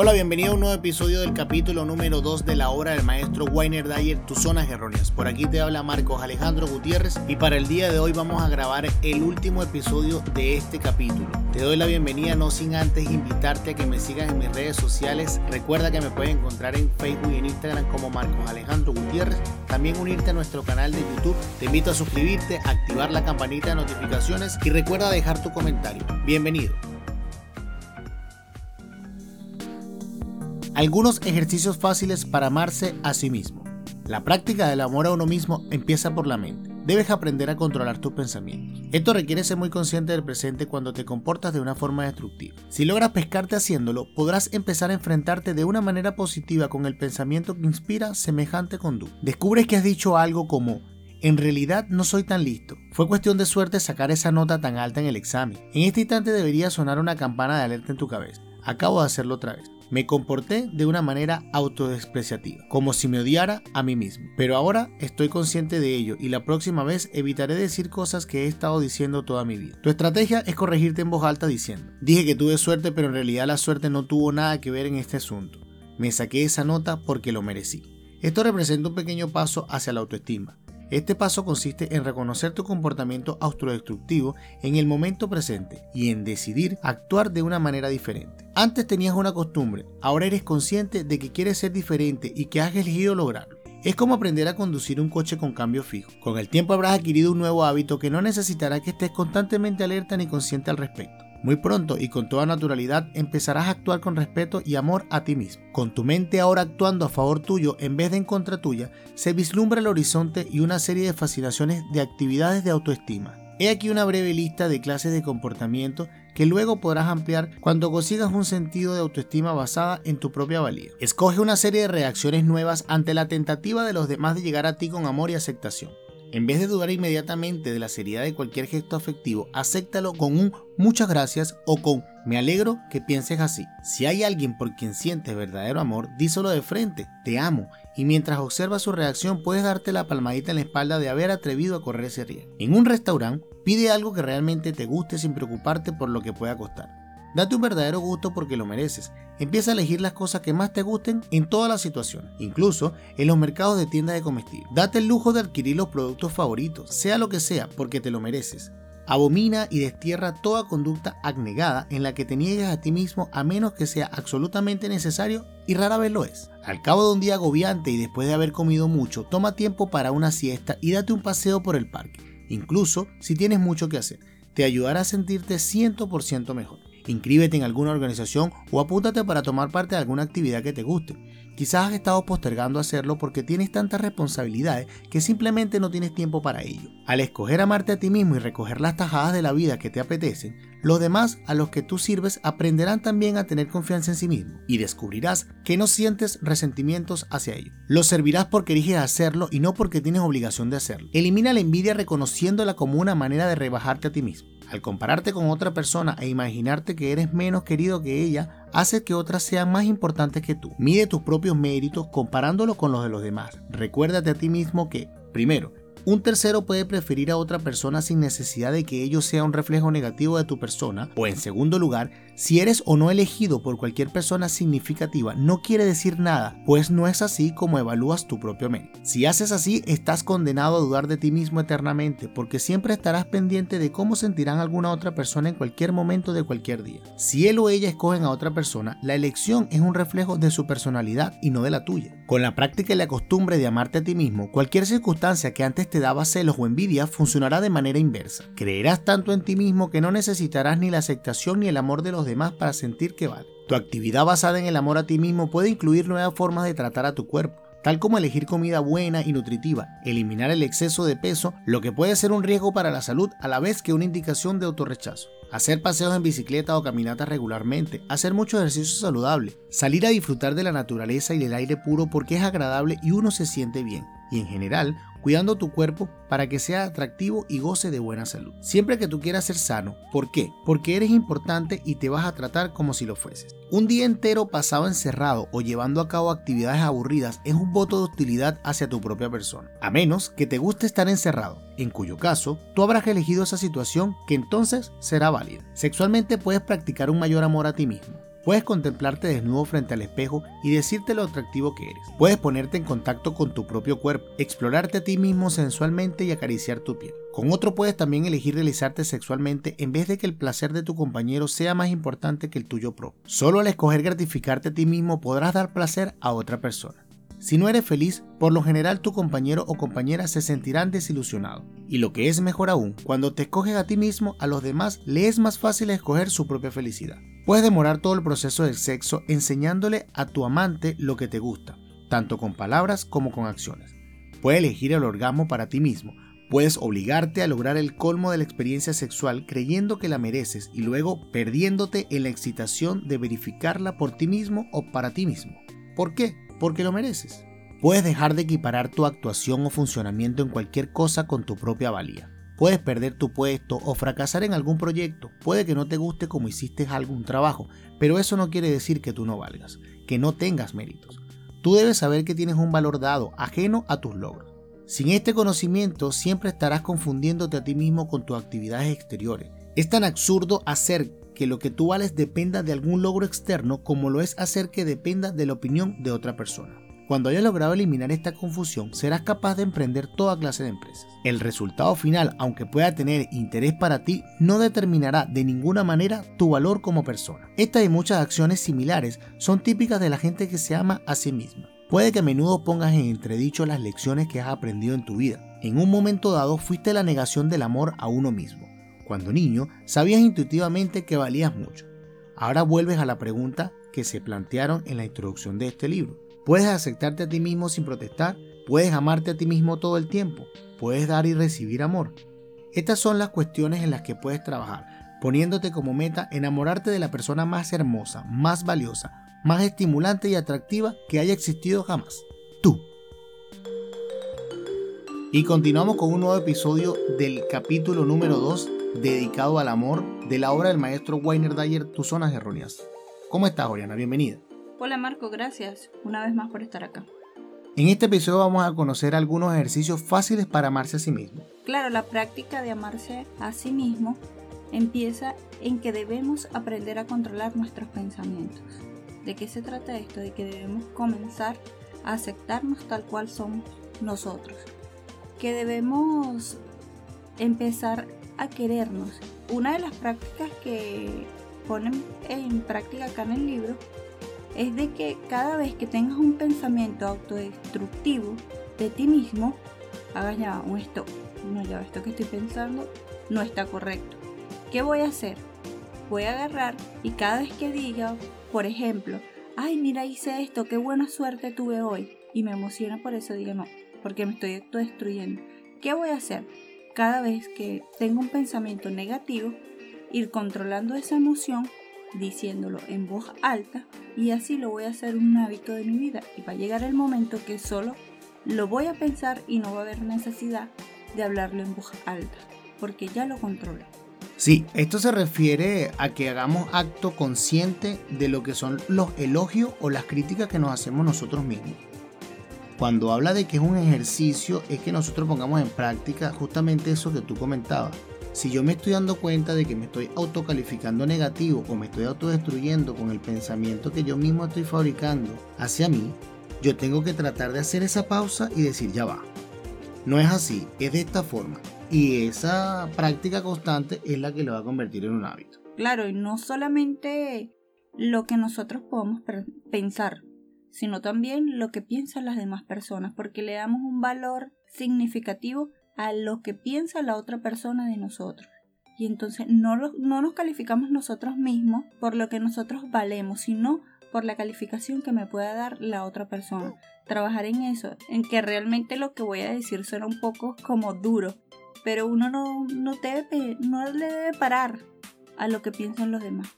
Hola, bienvenido a un nuevo episodio del capítulo número 2 de la obra del maestro Weiner Dyer, Tus Zonas Erróneas. Por aquí te habla Marcos Alejandro Gutiérrez y para el día de hoy vamos a grabar el último episodio de este capítulo. Te doy la bienvenida no sin antes invitarte a que me sigas en mis redes sociales. Recuerda que me puedes encontrar en Facebook y en Instagram como Marcos Alejandro Gutiérrez. También unirte a nuestro canal de YouTube. Te invito a suscribirte, activar la campanita de notificaciones y recuerda dejar tu comentario. Bienvenido. Algunos ejercicios fáciles para amarse a sí mismo. La práctica del amor a uno mismo empieza por la mente. Debes aprender a controlar tus pensamientos. Esto requiere ser muy consciente del presente cuando te comportas de una forma destructiva. Si logras pescarte haciéndolo, podrás empezar a enfrentarte de una manera positiva con el pensamiento que inspira semejante conducta. Descubres que has dicho algo como en realidad no soy tan listo. Fue cuestión de suerte sacar esa nota tan alta en el examen. En este instante debería sonar una campana de alerta en tu cabeza. Acabo de hacerlo otra vez. Me comporté de una manera autodespreciativa, como si me odiara a mí mismo. Pero ahora estoy consciente de ello y la próxima vez evitaré decir cosas que he estado diciendo toda mi vida. Tu estrategia es corregirte en voz alta diciendo, dije que tuve suerte pero en realidad la suerte no tuvo nada que ver en este asunto. Me saqué esa nota porque lo merecí. Esto representa un pequeño paso hacia la autoestima este paso consiste en reconocer tu comportamiento autodestructivo en el momento presente y en decidir actuar de una manera diferente. Antes tenías una costumbre, ahora eres consciente de que quieres ser diferente y que has elegido lograrlo. Es como aprender a conducir un coche con cambio fijo. Con el tiempo habrás adquirido un nuevo hábito que no necesitará que estés constantemente alerta ni consciente al respecto. Muy pronto y con toda naturalidad empezarás a actuar con respeto y amor a ti mismo. Con tu mente ahora actuando a favor tuyo en vez de en contra tuya, se vislumbra el horizonte y una serie de fascinaciones de actividades de autoestima. He aquí una breve lista de clases de comportamiento que luego podrás ampliar cuando consigas un sentido de autoestima basada en tu propia valía. Escoge una serie de reacciones nuevas ante la tentativa de los demás de llegar a ti con amor y aceptación. En vez de dudar inmediatamente de la seriedad de cualquier gesto afectivo, acéptalo con un muchas gracias o con me alegro que pienses así. Si hay alguien por quien sientes verdadero amor, díselo de frente, te amo, y mientras observas su reacción puedes darte la palmadita en la espalda de haber atrevido a correr ese riesgo. En un restaurante, pide algo que realmente te guste sin preocuparte por lo que pueda costar. Date un verdadero gusto porque lo mereces. Empieza a elegir las cosas que más te gusten en todas las situaciones, incluso en los mercados de tiendas de comestibles. Date el lujo de adquirir los productos favoritos, sea lo que sea, porque te lo mereces. Abomina y destierra toda conducta abnegada en la que te niegues a ti mismo a menos que sea absolutamente necesario y rara vez lo es. Al cabo de un día agobiante y después de haber comido mucho, toma tiempo para una siesta y date un paseo por el parque, incluso si tienes mucho que hacer. Te ayudará a sentirte 100% mejor. Inscríbete en alguna organización o apúntate para tomar parte de alguna actividad que te guste. Quizás has estado postergando hacerlo porque tienes tantas responsabilidades que simplemente no tienes tiempo para ello. Al escoger amarte a ti mismo y recoger las tajadas de la vida que te apetecen, los demás a los que tú sirves aprenderán también a tener confianza en sí mismo y descubrirás que no sientes resentimientos hacia ellos. Los servirás porque eliges hacerlo y no porque tienes obligación de hacerlo. Elimina la envidia reconociéndola como una manera de rebajarte a ti mismo. Al compararte con otra persona e imaginarte que eres menos querido que ella, hace que otras sean más importantes que tú. Mide tus propios méritos comparándolo con los de los demás. Recuérdate a ti mismo que, primero, un tercero puede preferir a otra persona sin necesidad de que ello sea un reflejo negativo de tu persona. O en segundo lugar, si eres o no elegido por cualquier persona significativa, no quiere decir nada, pues no es así como evalúas tu propio mérito. Si haces así, estás condenado a dudar de ti mismo eternamente, porque siempre estarás pendiente de cómo sentirán alguna otra persona en cualquier momento de cualquier día. Si él o ella escogen a otra persona, la elección es un reflejo de su personalidad y no de la tuya. Con la práctica y la costumbre de amarte a ti mismo, cualquier circunstancia que antes te daba celos o envidia funcionará de manera inversa. Creerás tanto en ti mismo que no necesitarás ni la aceptación ni el amor de los demás para sentir que vale. Tu actividad basada en el amor a ti mismo puede incluir nuevas formas de tratar a tu cuerpo tal como elegir comida buena y nutritiva, eliminar el exceso de peso, lo que puede ser un riesgo para la salud a la vez que una indicación de autorrechazo. Hacer paseos en bicicleta o caminatas regularmente, hacer mucho ejercicio saludable, salir a disfrutar de la naturaleza y del aire puro porque es agradable y uno se siente bien. Y en general, cuidando tu cuerpo para que sea atractivo y goce de buena salud. Siempre que tú quieras ser sano, ¿por qué? Porque eres importante y te vas a tratar como si lo fueses. Un día entero pasado encerrado o llevando a cabo actividades aburridas es un voto de hostilidad hacia tu propia persona, a menos que te guste estar encerrado, en cuyo caso tú habrás elegido esa situación que entonces será válida. Sexualmente puedes practicar un mayor amor a ti mismo Puedes contemplarte desnudo frente al espejo y decirte lo atractivo que eres. Puedes ponerte en contacto con tu propio cuerpo, explorarte a ti mismo sensualmente y acariciar tu piel. Con otro puedes también elegir realizarte sexualmente en vez de que el placer de tu compañero sea más importante que el tuyo propio. Solo al escoger gratificarte a ti mismo podrás dar placer a otra persona. Si no eres feliz, por lo general tu compañero o compañera se sentirán desilusionados. Y lo que es mejor aún, cuando te escoges a ti mismo, a los demás le es más fácil escoger su propia felicidad. Puedes demorar todo el proceso del sexo enseñándole a tu amante lo que te gusta, tanto con palabras como con acciones. Puedes elegir el orgasmo para ti mismo, Puedes obligarte a lograr el colmo de la experiencia sexual creyendo que la mereces y luego perdiéndote en la excitación de verificarla por ti mismo o para ti mismo. ¿Por qué? porque lo mereces. Puedes dejar de equiparar tu actuación o funcionamiento en cualquier cosa con tu propia valía. Puedes perder tu puesto o fracasar en algún proyecto. Puede que no te guste como hiciste algún trabajo, pero eso no quiere decir que tú no valgas, que no tengas méritos. Tú debes saber que tienes un valor dado, ajeno a tus logros. Sin este conocimiento siempre estarás confundiéndote a ti mismo con tus actividades exteriores. Es tan absurdo hacer que lo que tú vales dependa de algún logro externo como lo es hacer que dependa de la opinión de otra persona. Cuando hayas logrado eliminar esta confusión, serás capaz de emprender toda clase de empresas. El resultado final, aunque pueda tener interés para ti, no determinará de ninguna manera tu valor como persona. Estas y muchas acciones similares son típicas de la gente que se ama a sí misma. Puede que a menudo pongas en entredicho las lecciones que has aprendido en tu vida. En un momento dado fuiste la negación del amor a uno mismo. Cuando niño, sabías intuitivamente que valías mucho. Ahora vuelves a la pregunta que se plantearon en la introducción de este libro. ¿Puedes aceptarte a ti mismo sin protestar? ¿Puedes amarte a ti mismo todo el tiempo? ¿Puedes dar y recibir amor? Estas son las cuestiones en las que puedes trabajar, poniéndote como meta enamorarte de la persona más hermosa, más valiosa, más estimulante y atractiva que haya existido jamás. Tú. Y continuamos con un nuevo episodio del capítulo número 2 dedicado al amor de la obra del maestro Weiner Dyer, Tus Zonas Erróneas. ¿Cómo estás, Oriana? Bienvenida. Hola, Marco, gracias una vez más por estar acá. En este episodio vamos a conocer algunos ejercicios fáciles para amarse a sí mismo. Claro, la práctica de amarse a sí mismo empieza en que debemos aprender a controlar nuestros pensamientos. ¿De qué se trata esto? De que debemos comenzar a aceptarnos tal cual somos nosotros. Que debemos empezar a querernos. Una de las prácticas que ponen en práctica acá en el libro es de que cada vez que tengas un pensamiento autodestructivo de ti mismo, hagas ya un stop. No, ya esto que estoy pensando no está correcto. ¿Qué voy a hacer? Voy a agarrar y cada vez que diga, por ejemplo, ay, mira, hice esto, qué buena suerte tuve hoy, y me emociona por eso, diga no, porque me estoy autodestruyendo. ¿Qué voy a hacer? cada vez que tengo un pensamiento negativo, ir controlando esa emoción, diciéndolo en voz alta y así lo voy a hacer un hábito de mi vida y va a llegar el momento que solo lo voy a pensar y no va a haber necesidad de hablarlo en voz alta porque ya lo controlo. Sí, esto se refiere a que hagamos acto consciente de lo que son los elogios o las críticas que nos hacemos nosotros mismos cuando habla de que es un ejercicio, es que nosotros pongamos en práctica justamente eso que tú comentabas. Si yo me estoy dando cuenta de que me estoy autocalificando negativo o me estoy autodestruyendo con el pensamiento que yo mismo estoy fabricando hacia mí, yo tengo que tratar de hacer esa pausa y decir, ya va. No es así, es de esta forma. Y esa práctica constante es la que lo va a convertir en un hábito. Claro, y no solamente lo que nosotros podemos pensar, sino también lo que piensan las demás personas, porque le damos un valor significativo a lo que piensa la otra persona de nosotros. Y entonces no, no nos calificamos nosotros mismos por lo que nosotros valemos, sino por la calificación que me pueda dar la otra persona. Trabajar en eso, en que realmente lo que voy a decir suena un poco como duro, pero uno no, no, debe, no le debe parar a lo que piensan los demás.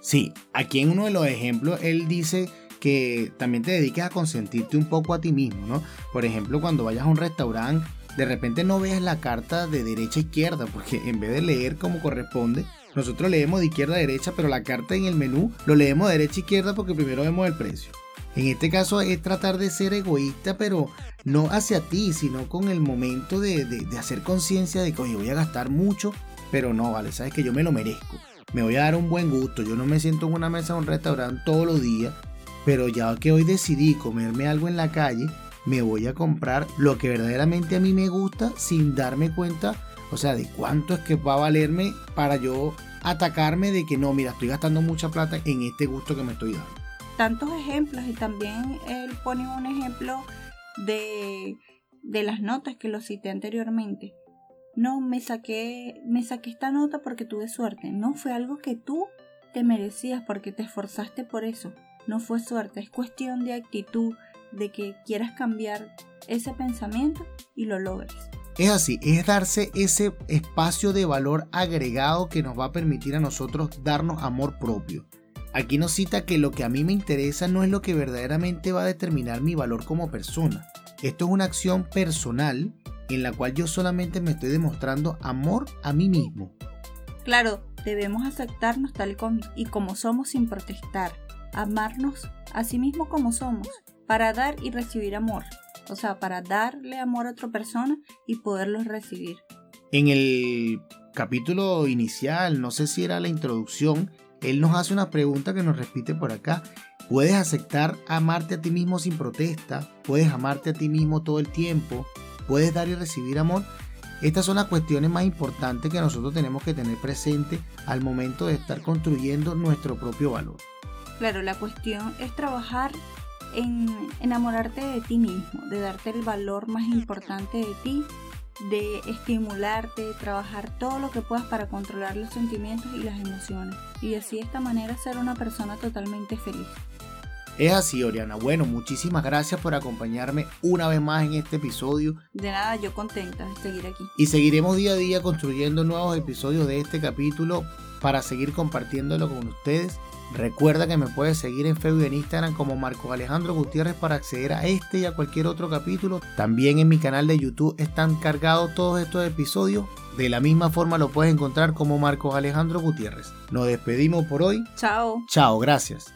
Sí, aquí en uno de los ejemplos él dice que también te dediques a consentirte un poco a ti mismo, ¿no? Por ejemplo, cuando vayas a un restaurante, de repente no veas la carta de derecha a izquierda, porque en vez de leer como corresponde, nosotros leemos de izquierda a derecha, pero la carta en el menú lo leemos de derecha a izquierda porque primero vemos el precio. En este caso es tratar de ser egoísta, pero no hacia ti, sino con el momento de, hacer conciencia de que, oye, voy a gastar mucho, pero no, vale, sabes que yo me lo merezco. me voy a dar un buen gusto. Yo no me siento en una mesa de un restaurante todos los días, pero ya que hoy decidí comerme algo en la calle, me voy a comprar lo que verdaderamente a mí me gusta sin darme cuenta, o sea, de cuánto es que va a valerme para yo atacarme de que no, mira, estoy gastando mucha plata en este gusto que me estoy dando. Tantos ejemplos y también él pone un ejemplo de, de las notas que lo cité anteriormente. No, me saqué, me saqué esta nota porque tuve suerte. No, fue algo que tú te merecías porque te esforzaste por eso. No fue suerte, es cuestión de actitud, de que quieras cambiar ese pensamiento y lo logres. Es así, es darse ese espacio de valor agregado que nos va a permitir a nosotros darnos amor propio. Aquí nos cita que lo que a mí me interesa no es lo que verdaderamente va a determinar mi valor como persona. Esto es una acción personal en la cual yo solamente me estoy demostrando amor a mí mismo. Claro, debemos aceptarnos tal y como somos sin protestar, amarnos a sí mismo como somos, para dar y recibir amor o sea, para darle amor a otra persona y poderlo recibir. En el capítulo inicial, no sé si era la introducción, él nos hace una pregunta que nos repite por acá. ¿Puedes aceptar amarte a ti mismo sin protesta? ¿Puedes amarte a ti mismo todo el tiempo? ¿Puedes dar y recibir amor? Estas son las cuestiones más importantes que nosotros tenemos que tener presente al momento de estar construyendo nuestro propio valor. Claro, la cuestión es trabajar en enamorarte de ti mismo, de darte el valor más importante de ti, de estimularte, trabajar todo lo que puedas para controlar los sentimientos y las emociones y así de esta manera ser una persona totalmente feliz. Es así, Oriana. Bueno, muchísimas gracias por acompañarme una vez más en este episodio. De nada, yo contenta de seguir aquí. Y seguiremos día a día construyendo nuevos episodios de este capítulo para seguir compartiéndolo con ustedes Recuerda que me puedes seguir en Facebook y en Instagram como Marcos Alejandro Gutiérrez para acceder a este y a cualquier otro capítulo. También en mi canal de YouTube están cargados todos estos episodios. De la misma forma lo puedes encontrar como Marcos Alejandro Gutiérrez. Nos despedimos por hoy. Chao. Chao, gracias.